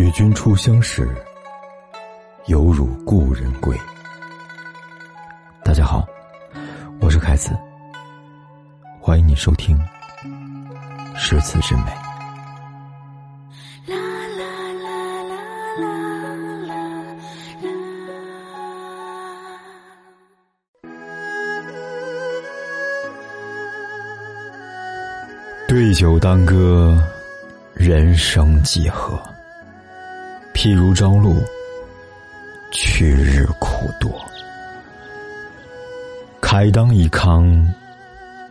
与君初相识，犹如故人归。大家好，我是凯子，欢迎你收听《诗词之美》。对酒当歌，人生几何？譬如朝露，去日苦多。慨当以慷，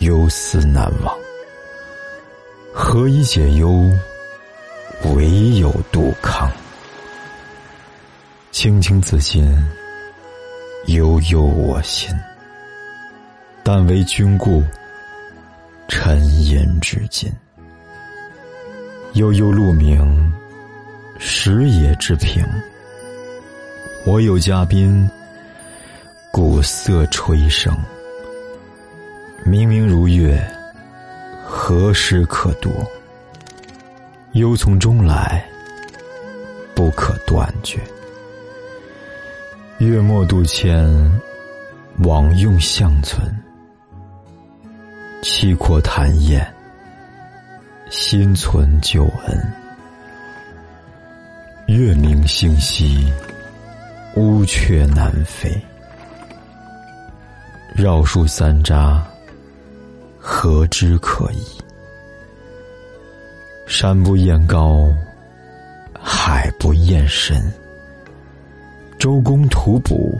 忧思难忘。何以解忧？唯有杜康。青青子衿，悠悠我心。但为君故，沉吟至今。悠悠鹿鸣。时也之平，我有嘉宾，鼓瑟吹笙。明明如月，何时可掇？忧从中来，不可断绝。月末渡迁，往用相存。契阔谈宴，心存旧恩。月明星稀，乌鹊南飞。绕树三匝，何枝可依？山不厌高，海不厌深。周公吐哺，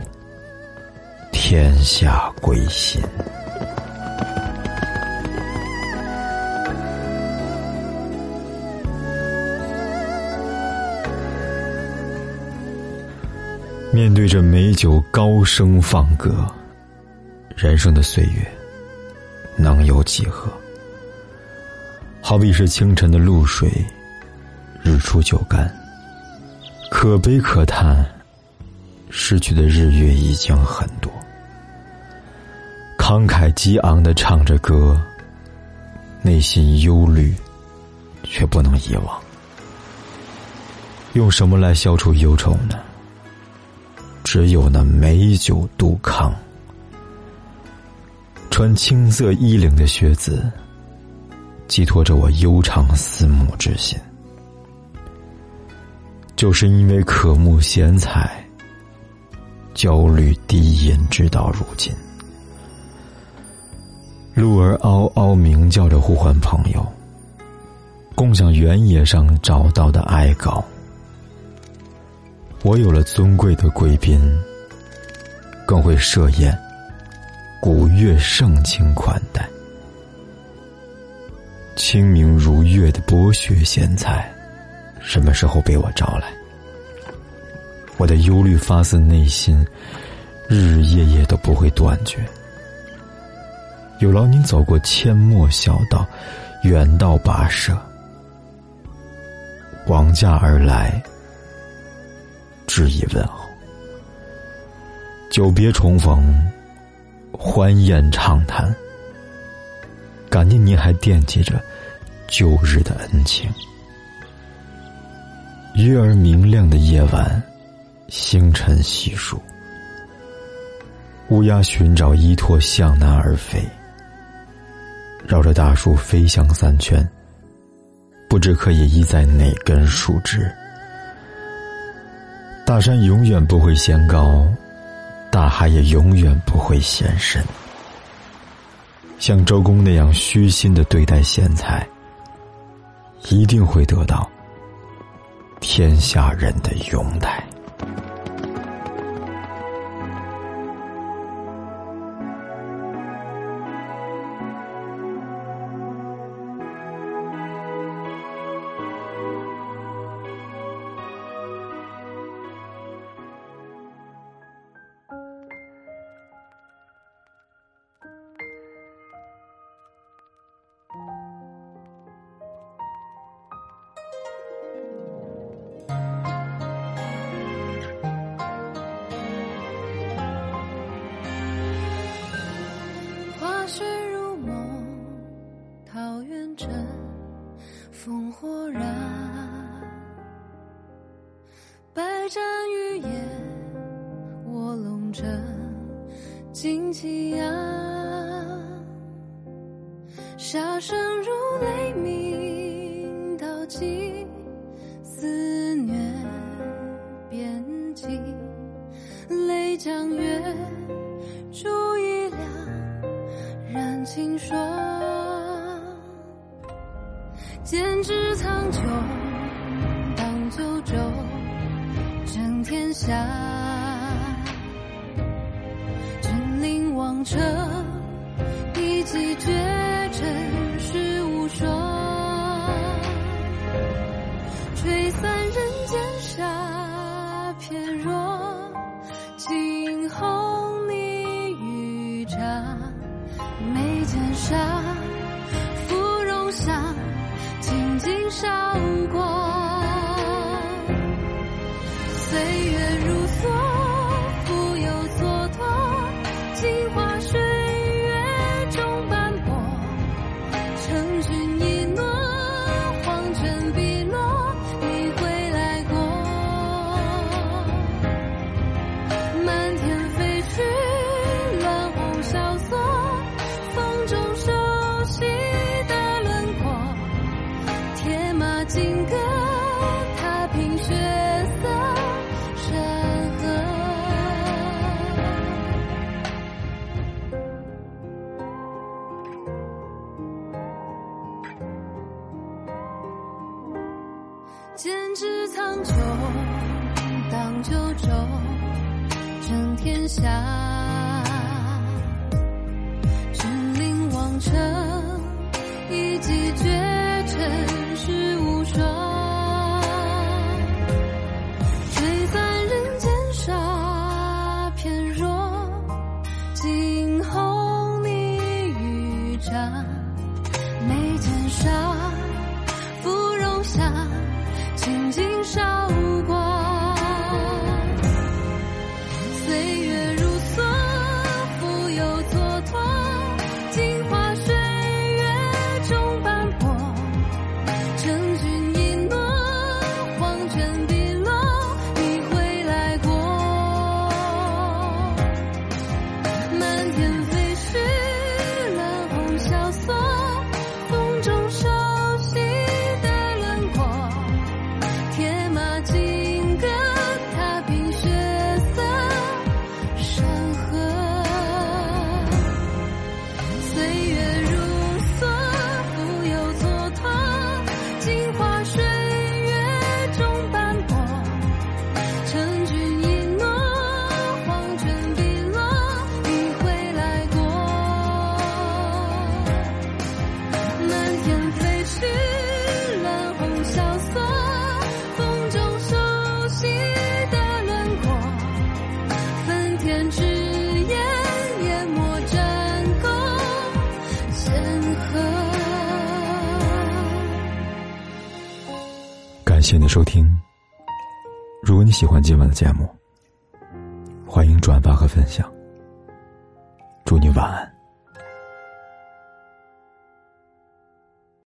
天下归心。面对着美酒高声放歌，人生的岁月能有几何？好比是清晨的露水，日出就干。可悲可叹，失去的日月已经很多。慷慨激昂的唱着歌，内心忧虑，却不能遗忘。用什么来消除忧愁呢？只有那美酒杜康，穿青色衣领的学子，寄托着我悠长思慕之心。就是因为渴慕贤才，焦虑低吟，直到如今。鹿儿嗷嗷鸣叫着呼唤朋友，共享原野上找到的哀稿。我有了尊贵的贵宾，更会设宴，古乐盛情款待。清明如月的剥削贤才，什么时候被我招来？我的忧虑发自内心，日日夜夜都不会断绝。有劳您走过阡陌小道，远道跋涉，王驾而来。致以问候，久别重逢，欢宴畅谈，感念您还惦记着旧日的恩情。月儿明亮的夜晚，星辰稀疏，乌鸦寻找依托向南而飞，绕着大树飞翔三圈，不知可以依在哪根树枝。大山永远不会嫌高，大海也永远不会嫌深。像周公那样虚心的对待贤才，一定会得到天下人的拥戴。烽火燃，百战欲言，卧龙城旌旗扬，杀声如雷鸣，到今。剑指苍穹，荡九州，震天下，君临王城，一骑绝尘，世无双。吹散人间沙，翩若。执苍穹，荡九州，争天下，君临王城。紧紧守谢你收听。如果你喜欢今晚的节目，欢迎转发和分享。祝你晚安。